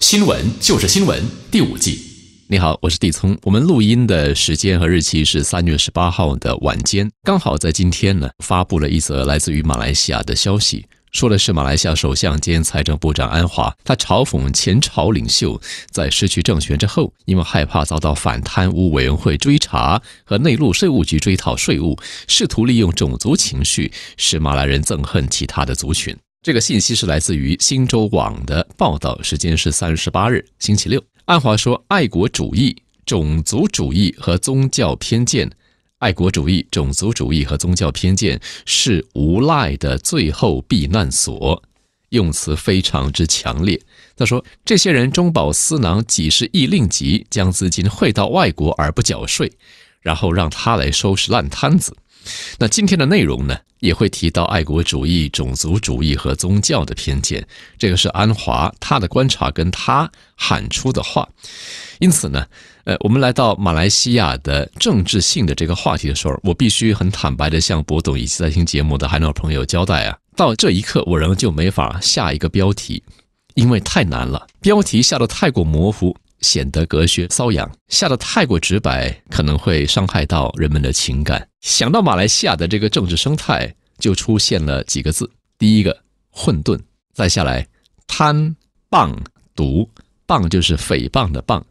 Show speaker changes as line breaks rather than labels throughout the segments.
新闻就是新闻，第五季。你好，我是地聪。我们录音的时间和日期是三月十八号的晚间，刚好在今天呢，发布了一则来自于马来西亚的消息，说的是马来西亚首相兼财政部长安华，他嘲讽前朝领袖在失去政权之后，因为害怕遭到反贪污委员会追查和内陆税务局追讨税务，试图利用种族情绪使马来人憎恨其他的族群。这个信息是来自于新洲网的报道，时间是三月十八日星期六。安华说：“爱国主义、种族主义和宗教偏见，爱国主义、种族主义和宗教偏见是无赖的最后避难所。”用词非常之强烈。他说：“这些人中饱私囊几十亿令吉，将资金汇到外国而不缴税，然后让他来收拾烂摊子。”那今天的内容呢，也会提到爱国主义、种族主义和宗教的偏见。这个是安华他的观察跟他喊出的话。因此呢，呃，我们来到马来西亚的政治性的这个话题的时候，我必须很坦白的向博董以及在听节目的海鸟朋友交代啊，到这一刻我仍旧没法下一个标题，因为太难了，标题下的太过模糊。显得隔靴搔痒，下得太过直白，可能会伤害到人们的情感。想到马来西亚的这个政治生态，就出现了几个字：第一个混沌，再下来贪谤毒，谤就是诽谤的谤，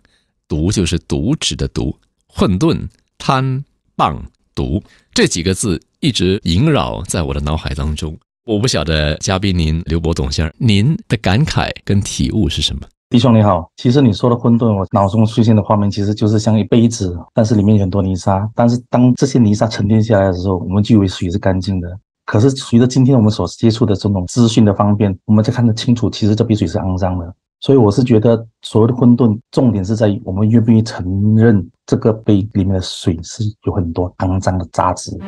毒就是渎职的毒。混沌、贪谤毒这几个字一直萦绕在我的脑海当中。我不晓得嘉宾您刘博董先生，您的感慨跟体悟是什么？
弟兄你好，其实你说的混沌，我脑中出现的画面其实就是像一杯子，但是里面有很多泥沙。但是当这些泥沙沉淀下来的时候，我们就以为水是干净的。可是随着今天我们所接触的这种资讯的方便，我们才看得清楚，其实这杯水是肮脏的。所以我是觉得，所谓的混沌，重点是在于我们愿不愿意承认这个杯里面的水是有很多肮脏的渣子。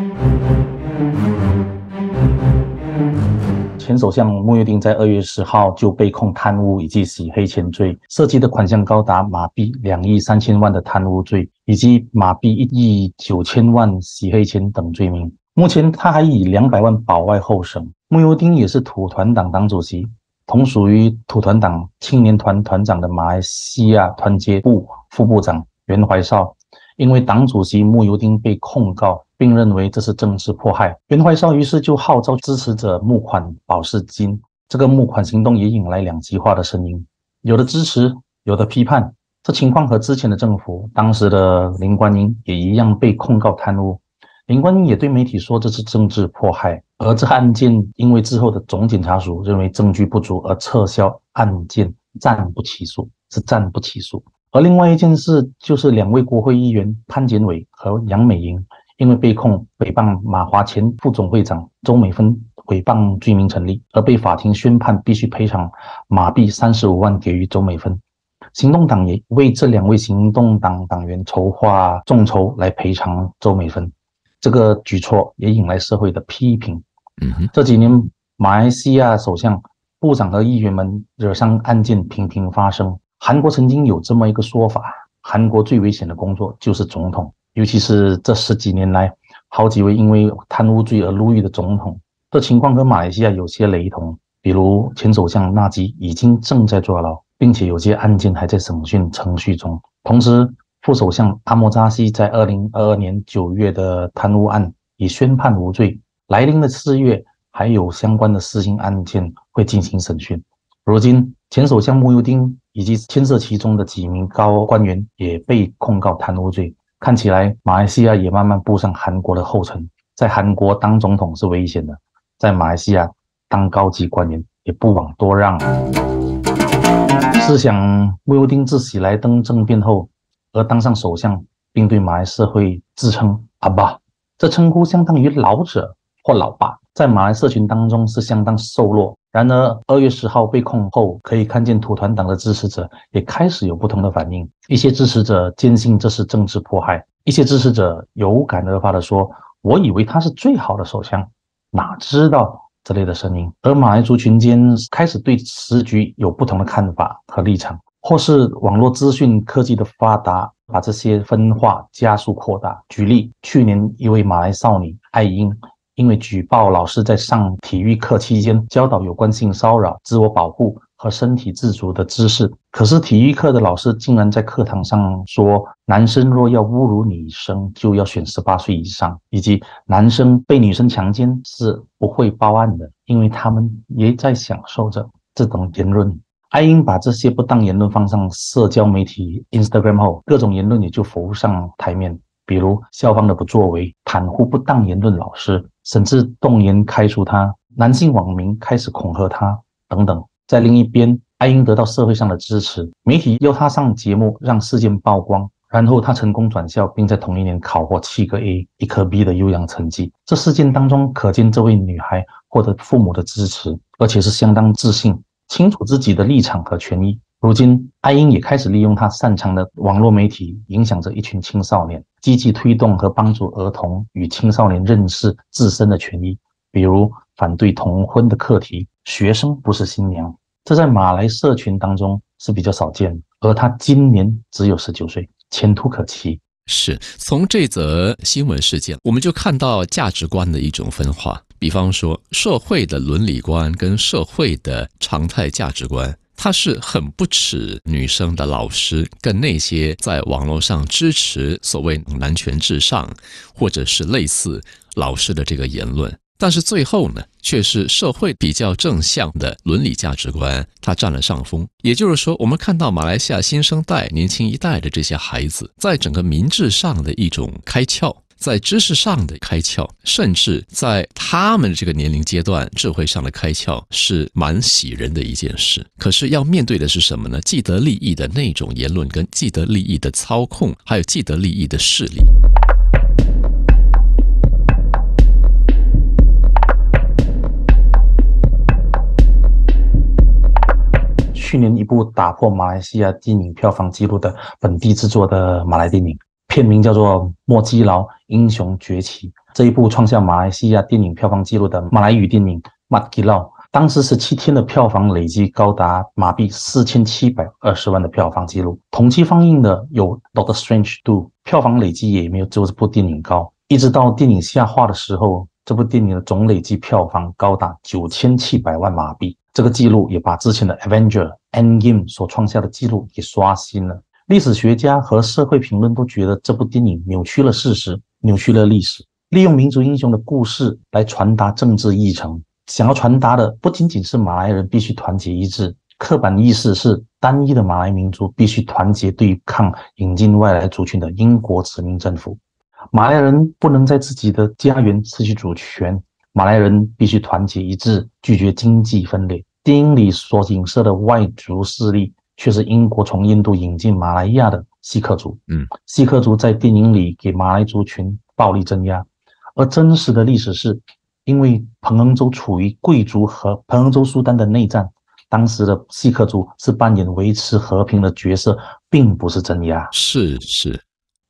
前首相穆尤丁在二月十号就被控贪污以及洗黑钱罪，涉及的款项高达马币两亿三千万的贪污罪，以及马币一亿九千万洗黑钱等罪名。目前他还以两百万保外候审。穆尤丁也是土团党党主席，同属于土团党青年团团长的马来西亚团结部副部长袁怀少，因为党主席穆尤丁被控告。并认为这是政治迫害，袁怀少于是就号召支持者募款保释金。这个募款行动也引来两极化的声音，有的支持，有的批判。这情况和之前的政府，当时的林冠英也一样被控告贪污。林冠英也对媒体说这是政治迫害，而这案件因为之后的总检察署认为证据不足而撤销案件，暂不起诉，是暂不起诉。而另外一件事就是两位国会议员潘建伟和杨美莹。因为被控诽谤马华前副总会长周美芬诽谤罪名成立，而被法庭宣判必须赔偿马币三十五万给予周美芬。行动党也为这两位行动党党员筹划众筹来赔偿周美芬，这个举措也引来社会的批评。
嗯，
这几年马来西亚首相、部长和议员们惹上案件频频发生。韩国曾经有这么一个说法：韩国最危险的工作就是总统。尤其是这十几年来，好几位因为贪污罪而入狱的总统，这情况跟马来西亚有些雷同。比如前首相纳吉已经正在坐牢，并且有些案件还在审讯程序中。同时，副首相阿莫扎西在二零二二年九月的贪污案已宣判无罪，来临的四月还有相关的私刑案件会进行审讯。如今，前首相穆尤丁以及牵涉其中的几名高官员也被控告贪污罪。看起来，马来西亚也慢慢步上韩国的后尘。在韩国当总统是危险的，在马来西亚当高级官员也不枉多让。试想，穆尤丁自喜来登政变后，而当上首相，并对马来社会自称阿爸，这称呼相当于老者或老爸，在马来社群当中是相当瘦弱。然而，二月十号被控后，可以看见土团党的支持者也开始有不同的反应。一些支持者坚信这是政治迫害，一些支持者有感而发的说：“我以为他是最好的首相，哪知道这类的声音。”而马来族群间开始对时局有不同的看法和立场，或是网络资讯科技的发达，把这些分化加速扩大。举例，去年一位马来少女艾英。因为举报老师在上体育课期间教导有关性骚扰、自我保护和身体自主的知识。可是体育课的老师竟然在课堂上说，男生若要侮辱女生，就要选十八岁以上，以及男生被女生强奸是不会报案的，因为他们也在享受着这种言论。艾英把这些不当言论放上社交媒体 Instagram 后，各种言论也就浮上台面，比如校方的不作为、袒护不当言论老师，甚至动言开除他；男性网民开始恐吓他等等。在另一边，艾英得到社会上的支持，媒体邀他上节目，让事件曝光，然后他成功转校，并在同一年考获七个 A、一颗 B 的优良成绩。这事件当中，可见这位女孩获得父母的支持，而且是相当自信。清楚自己的立场和权益。如今，艾英也开始利用他擅长的网络媒体，影响着一群青少年，积极推动和帮助儿童与青少年认识自身的权益，比如反对同婚的课题。学生不是新娘，这在马来社群当中是比较少见。而他今年只有十九岁，前途可期。
是从这则新闻事件，我们就看到价值观的一种分化。比方说，社会的伦理观跟社会的常态价值观，他是很不耻女生的老师跟那些在网络上支持所谓男权至上或者是类似老师的这个言论。但是最后呢，却是社会比较正向的伦理价值观，它占了上风。也就是说，我们看到马来西亚新生代、年轻一代的这些孩子，在整个民智上的一种开窍。在知识上的开窍，甚至在他们这个年龄阶段智慧上的开窍，是蛮喜人的一件事。可是要面对的是什么呢？既得利益的那种言论，跟既得利益的操控，还有既得利益的势力。
去年一部打破马来西亚电影票房纪录的本地制作的马来电影。片名叫做《莫基劳英雄崛起》，这一部创下马来西亚电影票房纪录的马来语电影《马基劳》，当时十七天的票房累计高达马币四千七百二十万的票房纪录。同期放映的有《Doctor Strange Two》，票房累计也没有这部电影高。一直到电影下画的时候，这部电影的总累计票房高达九千七百万马币，这个记录也把之前的《Avenger Endgame》所创下的记录给刷新了。历史学家和社会评论都觉得这部电影扭曲了事实，扭曲了历史，利用民族英雄的故事来传达政治议程。想要传达的不仅仅是马来人必须团结一致，刻板意识是单一的马来民族必须团结对抗引进外来族群的英国殖民政府。马来人不能在自己的家园失去主权，马来人必须团结一致，拒绝经济分裂。电影里所影射的外族势力。却是英国从印度引进马来亚的锡克族。嗯，锡克族在电影里给马来族群暴力镇压，而真实的历史是，因为彭亨州处于贵族和彭亨州苏丹的内战，当时的锡克族是扮演维持和平的角色，并不是镇压。
是是，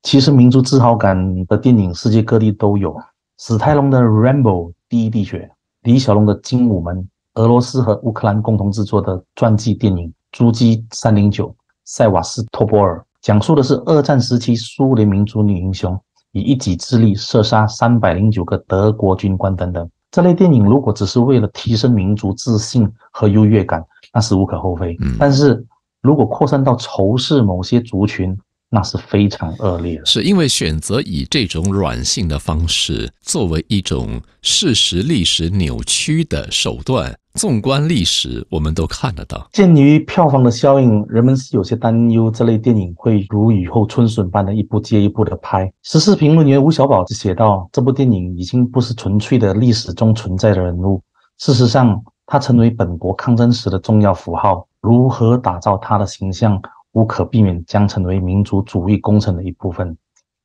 其实民族自豪感的电影世界各地都有，史泰龙的《Rambo》第一滴血，李小龙的《精武门》，俄罗斯和乌克兰共同制作的传记电影。朱基三零九，塞瓦斯托波尔讲述的是二战时期苏联民族女英雄以一己之力射杀三百零九个德国军官等等。这类电影如果只是为了提升民族自信和优越感，那是无可厚非。但是如果扩散到仇视某些族群，那是非常恶劣的，
是因为选择以这种软性的方式作为一种事实历史扭曲的手段。纵观历史，我们都看得到。
鉴于票房的效应，人们是有些担忧这类电影会如雨后春笋般的一部接一部的拍。时事评论员吴小宝就写道：“这部电影已经不是纯粹的历史中存在的人物，事实上，他成为本国抗争史的重要符号。如何打造他的形象？”无可避免将成为民族主义工程的一部分。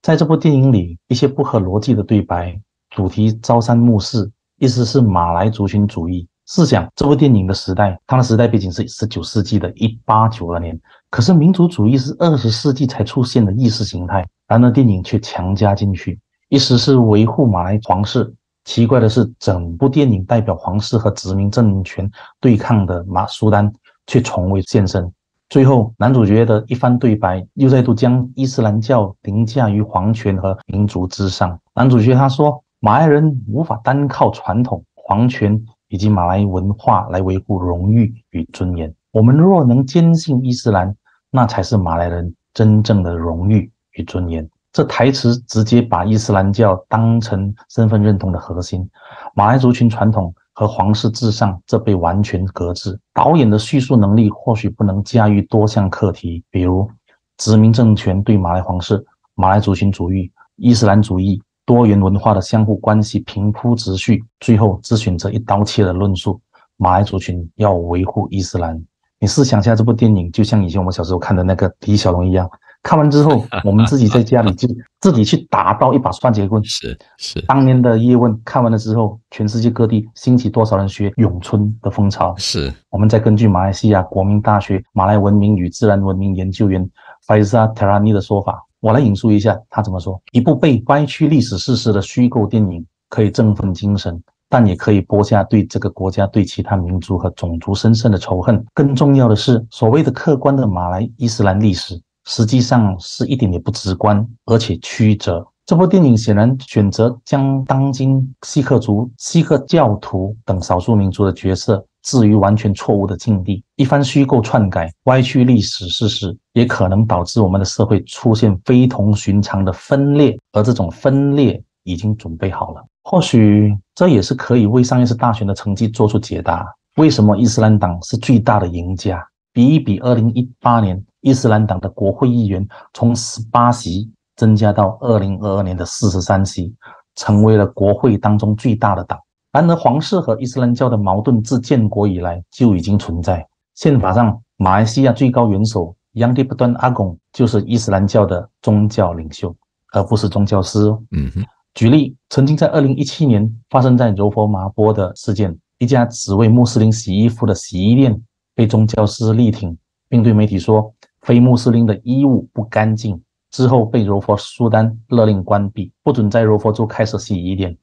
在这部电影里，一些不合逻辑的对白，主题朝三暮四，意思是马来族群主义。试想，这部电影的时代，它的时代背景是十九世纪的一八九二年，可是民族主义是二十世纪才出现的意识形态，然而电影却强加进去，意思是维护马来皇室。奇怪的是，整部电影代表皇室和殖民政权对抗的马苏丹却从未现身。最后，男主角的一番对白又再度将伊斯兰教凌驾于皇权和民族之上。男主角他说：“马来人无法单靠传统、皇权以及马来文化来维护荣誉与尊严。我们若能坚信伊斯兰，那才是马来人真正的荣誉与尊严。这台词直接把伊斯兰教当成身份认同的核心，马来族群传统和皇室至上，这被完全搁置。导演的叙述能力或许不能驾驭多项课题，比如殖民政权对马来皇室、马来族群主义、伊斯兰主义多元文化的相互关系平铺直叙，最后只选择一刀切的论述：马来族群要维护伊斯兰。你试想下，这部电影就像以前我们小时候看的那个李小龙一样。看完之后，我们自己在家里就自己去打造一把双截棍。
是是，
当年的叶问看完了之后，全世界各地兴起多少人学咏春的风潮。
是，
我们再根据马来西亚国民大学马来文明与自然文明研究员 Faiza Terani 的说法，我来引述一下他怎么说：一部被歪曲历史事实的虚构电影，可以振奋精神，但也可以播下对这个国家、对其他民族和种族深深的仇恨。更重要的是，所谓的客观的马来伊斯兰历史。实际上是一点也不直观，而且曲折。这部电影显然选择将当今锡克族、锡克教徒等少数民族的角色置于完全错误的境地，一番虚构篡改、歪曲历史事实，也可能导致我们的社会出现非同寻常的分裂，而这种分裂已经准备好了。或许这也是可以为上一次大选的成绩做出解答：为什么伊斯兰党是最大的赢家？比一比，二零一八年。伊斯兰党的国会议员从十八席增加到二零二二年的四十三席，成为了国会当中最大的党。然而，皇室和伊斯兰教的矛盾自建国以来就已经存在。宪法上，马来西亚最高元首杨迪布端阿贡就是伊斯兰教的宗教领袖，而不是宗教师。
嗯哼。
举例，曾经在二零一七年发生在柔佛麻波的事件，一家只为穆斯林洗衣服的洗衣店被宗教师力挺，并对媒体说。非穆斯林的衣物不干净，之后被柔佛苏丹勒令关闭，不准在柔佛州开设洗衣店。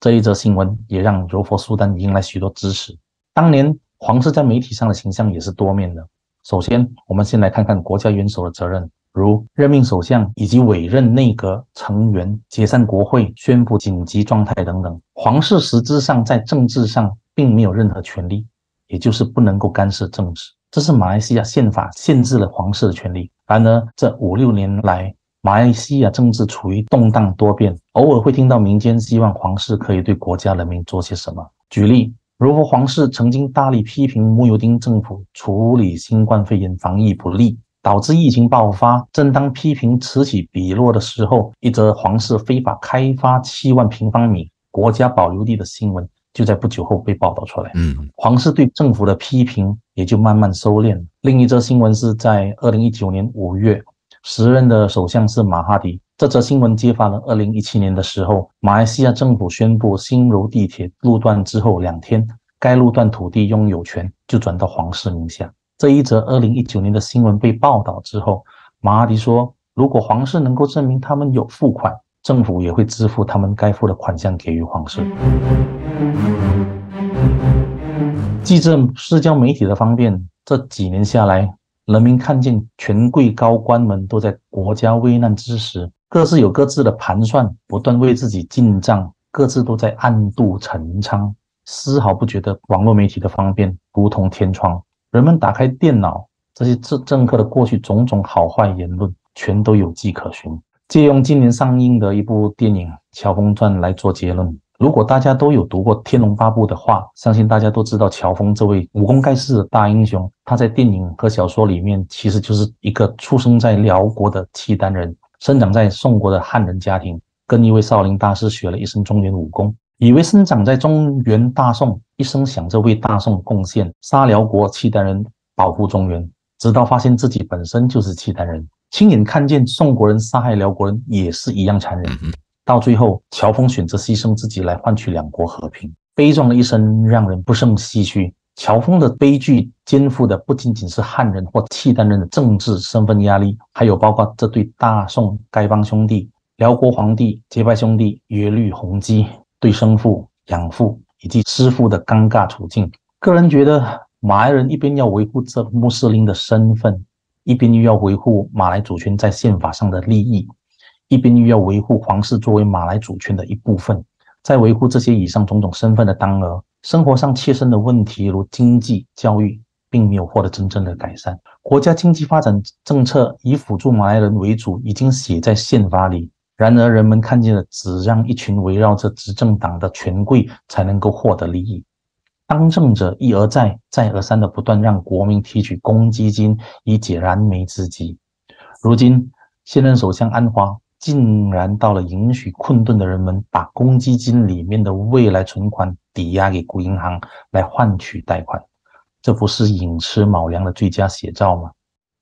这一则新闻也让柔佛苏丹迎来许多支持。当年皇室在媒体上的形象也是多面的。首先，我们先来看看国家元首的责任，如任命首相以及委任内阁成员、解散国会、宣布紧急状态等等。皇室实质上在政治上并没有任何权利，也就是不能够干涉政治。这是马来西亚宪法限制了皇室的权利。然而，这五六年来，马来西亚政治处于动荡多变，偶尔会听到民间希望皇室可以对国家人民做些什么。举例，如果皇室曾经大力批评穆尤丁政府处理新冠肺炎防疫不力，导致疫情爆发。正当批评此起彼落的时候，一则皇室非法开发七万平方米国家保留地的新闻。就在不久后被报道出来，
嗯，
皇室对政府的批评也就慢慢收敛。另一则新闻是在二零一九年五月，时任的首相是马哈迪。这则新闻揭发了二零一七年的时候，马来西亚政府宣布新柔地铁路段之后两天，该路段土地拥有权就转到皇室名下。这一则二零一九年的新闻被报道之后，马哈迪说，如果皇室能够证明他们有付款。政府也会支付他们该付的款项给予皇室。记者社交媒体的方便，这几年下来，人民看见权贵高官们都在国家危难之时，各自有各自的盘算，不断为自己进账，各自都在暗度陈仓，丝毫不觉得网络媒体的方便如同天窗。人们打开电脑，这些政政客的过去种种好坏言论，全都有迹可循。借用今年上映的一部电影《乔峰传》来做结论。如果大家都有读过《天龙八部》的话，相信大家都知道乔峰这位武功盖世的大英雄。他在电影和小说里面其实就是一个出生在辽国的契丹人，生长在宋国的汉人家庭，跟一位少林大师学了一身中原武功，以为生长在中原大宋，一生想着为大宋贡献，杀辽国契丹人，保护中原，直到发现自己本身就是契丹人。亲眼看见宋国人杀害辽国人也是一样残忍，到最后乔峰选择牺牲自己来换取两国和平，悲壮的一生让人不胜唏嘘。乔峰的悲剧肩负的不仅仅是汉人或契丹人的政治身份压力，还有包括这对大宋丐帮兄弟、辽国皇帝结拜兄弟耶律洪基对生父、养父以及师父的尴尬处境。个人觉得，马来人一边要维护这穆斯林的身份。一边又要维护马来主权在宪法上的利益，一边又要维护皇室作为马来主权的一部分，在维护这些以上种种身份的当儿，生活上切身的问题如经济、教育、并没有获得真正的改善。国家经济发展政策以辅助马来人为主，已经写在宪法里。然而，人们看见了，只让一群围绕着执政党的权贵才能够获得利益。当政者一而再、再而三的不断让国民提取公积金以解燃眉之急。如今，现任首相安华竟然到了允许困顿的人们把公积金里面的未来存款抵押给国银行来换取贷款，这不是寅吃卯粮的最佳写照吗？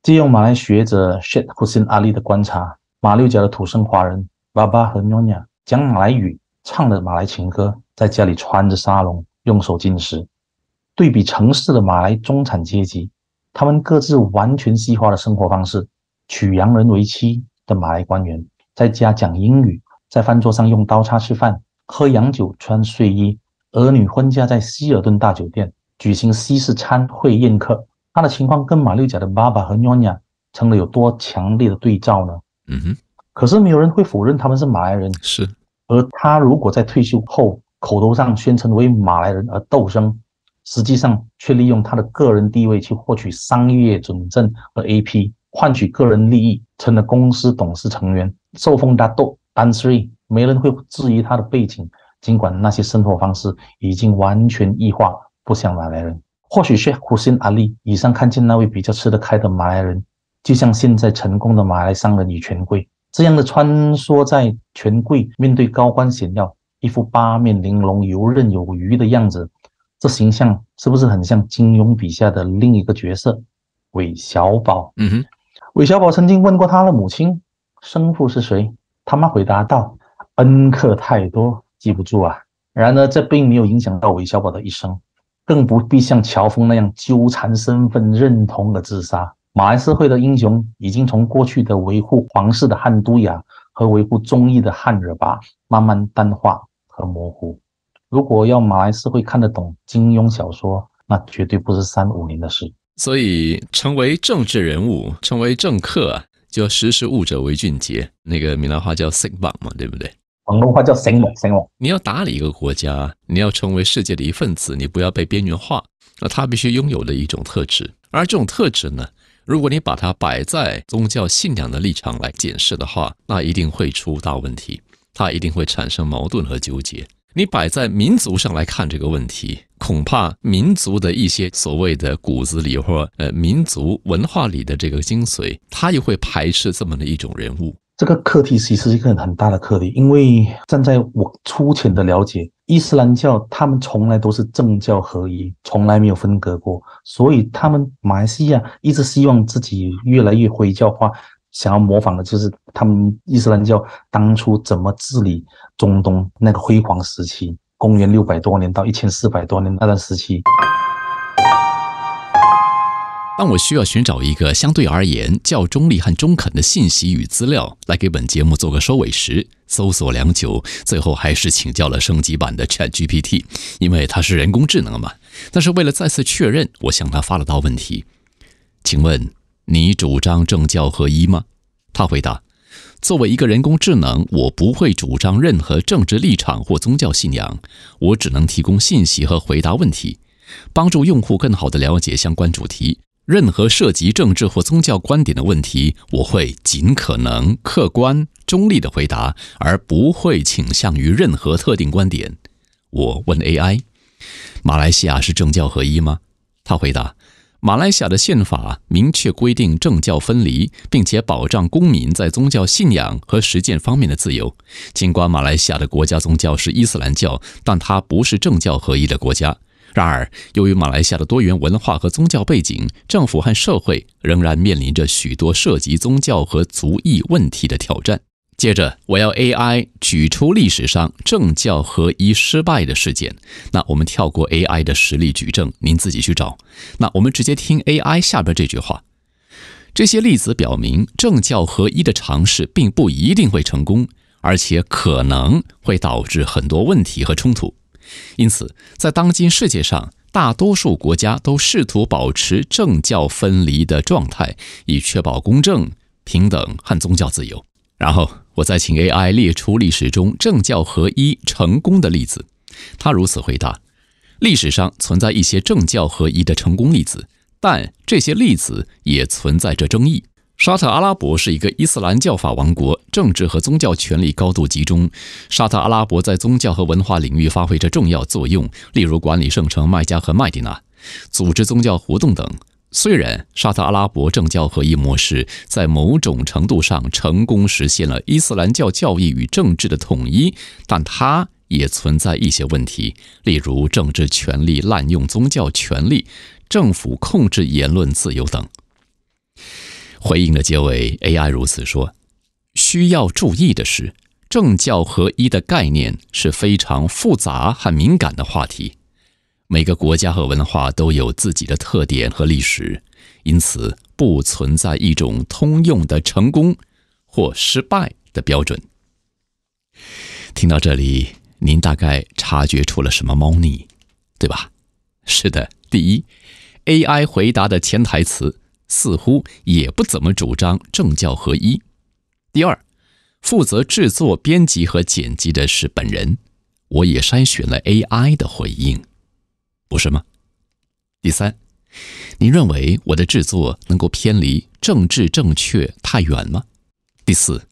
借用马来学者 Sheikh Hussein Ali 的观察。马六甲的土生华人爸爸和妞妞讲马来语，唱的马来情歌，在家里穿着沙龙，用手进食。对比城市的马来中产阶级，他们各自完全西化的生活方式：娶洋人为妻的马来官员，在家讲英语，在饭桌上用刀叉吃饭，喝洋酒，穿睡衣。儿女婚嫁在希尔顿大酒店，举行西式餐会宴客。他的情况跟马六甲的爸爸和妞妞成了有多强烈的对照呢？
嗯哼，
可是没有人会否认他们是马来人。
是，
而他如果在退休后口头上宣称为马来人而斗争，实际上却利用他的个人地位去获取商业准证和 AP，换取个人利益，成了公司董事成员，受封大豆单 three，没人会质疑他的背景。尽管那些生活方式已经完全异化，不像马来人。或许是胡辛阿利以上看见那位比较吃得开的马来人。就像现在成功的马来商人与权贵这样的穿梭在权贵面对高官显要，一副八面玲珑、游刃有余的样子，这形象是不是很像金庸笔下的另一个角色韦小宝？
嗯哼，
韦小宝曾经问过他的母亲生父是谁，他妈回答道：“恩客太多，记不住啊。”然而这并没有影响到韦小宝的一生，更不必像乔峰那样纠缠身份认同而自杀。马来社会的英雄已经从过去的维护皇室的汉都雅和维护忠义的汉惹巴慢慢淡化和模糊。如果要马来社会看得懂金庸小说，那绝对不是三五年的事。
所以，成为政治人物，成为政客啊，就要识时务者为俊杰。那个闽南话叫“醒榜”嘛，对不对？
广东话叫“醒目”，醒目。
你要打理一个国家，你要成为世界的一份子，你不要被边缘化。那他必须拥有的一种特质，而这种特质呢？如果你把它摆在宗教信仰的立场来检视的话，那一定会出大问题，它一定会产生矛盾和纠结。你摆在民族上来看这个问题，恐怕民族的一些所谓的骨子里或呃民族文化里的这个精髓，他又会排斥这么的一种人物。
这个课题其实是一个很大的课题，因为站在我粗浅的了解，伊斯兰教他们从来都是政教合一，从来没有分隔过，所以他们马来西亚一直希望自己越来越回教化，想要模仿的就是他们伊斯兰教当初怎么治理中东那个辉煌时期，公元六百多年到一千四百多年那段时期。
当我需要寻找一个相对而言较中立和中肯的信息与资料来给本节目做个收尾时，搜索良久，最后还是请教了升级版的 Chat GPT，因为它是人工智能嘛。但是为了再次确认，我向他发了道问题：“请问你主张政教合一吗？”他回答：“作为一个人工智能，我不会主张任何政治立场或宗教信仰，我只能提供信息和回答问题，帮助用户更好地了解相关主题。”任何涉及政治或宗教观点的问题，我会尽可能客观中立的回答，而不会倾向于任何特定观点。我问 AI：“ 马来西亚是政教合一吗？”他回答：“马来西亚的宪法明确规定政教分离，并且保障公民在宗教信仰和实践方面的自由。尽管马来西亚的国家宗教是伊斯兰教，但它不是政教合一的国家。”然而，由于马来西亚的多元文化和宗教背景，政府和社会仍然面临着许多涉及宗教和族裔问题的挑战。接着，我要 AI 举出历史上政教合一失败的事件。那我们跳过 AI 的实例举证，您自己去找。那我们直接听 AI 下边这句话：这些例子表明，政教合一的尝试并不一定会成功，而且可能会导致很多问题和冲突。因此，在当今世界上，大多数国家都试图保持政教分离的状态，以确保公正、平等和宗教自由。然后，我再请 AI 列出历史中政教合一成功的例子。他如此回答：历史上存在一些政教合一的成功例子，但这些例子也存在着争议。沙特阿拉伯是一个伊斯兰教法王国，政治和宗教权力高度集中。沙特阿拉伯在宗教和文化领域发挥着重要作用，例如管理圣城麦加和麦地那，组织宗教活动等。虽然沙特阿拉伯政教合一模式在某种程度上成功实现了伊斯兰教教义与政治的统一，但它也存在一些问题，例如政治权力滥用宗教权力、政府控制言论自由等。回应的结尾，AI 如此说：“需要注意的是，政教合一的概念是非常复杂和敏感的话题。每个国家和文化都有自己的特点和历史，因此不存在一种通用的成功或失败的标准。”听到这里，您大概察觉出了什么猫腻，对吧？是的，第一，AI 回答的潜台词。似乎也不怎么主张政教合一。第二，负责制作、编辑和剪辑的是本人，我也筛选了 AI 的回应，不是吗？第三，您认为我的制作能够偏离政治正确太远吗？第四，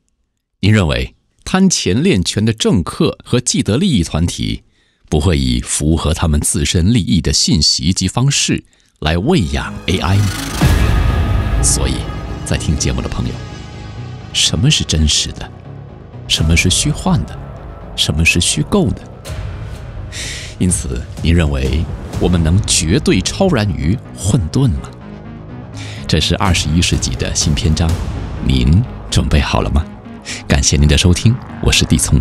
您认为贪钱练权的政客和既得利益团体不会以符合他们自身利益的信息及方式来喂养 AI 吗？所以，在听节目的朋友，什么是真实的？什么是虚幻的？什么是虚构的？因此，您认为我们能绝对超然于混沌吗？这是二十一世纪的新篇章，您准备好了吗？感谢您的收听，我是地聪。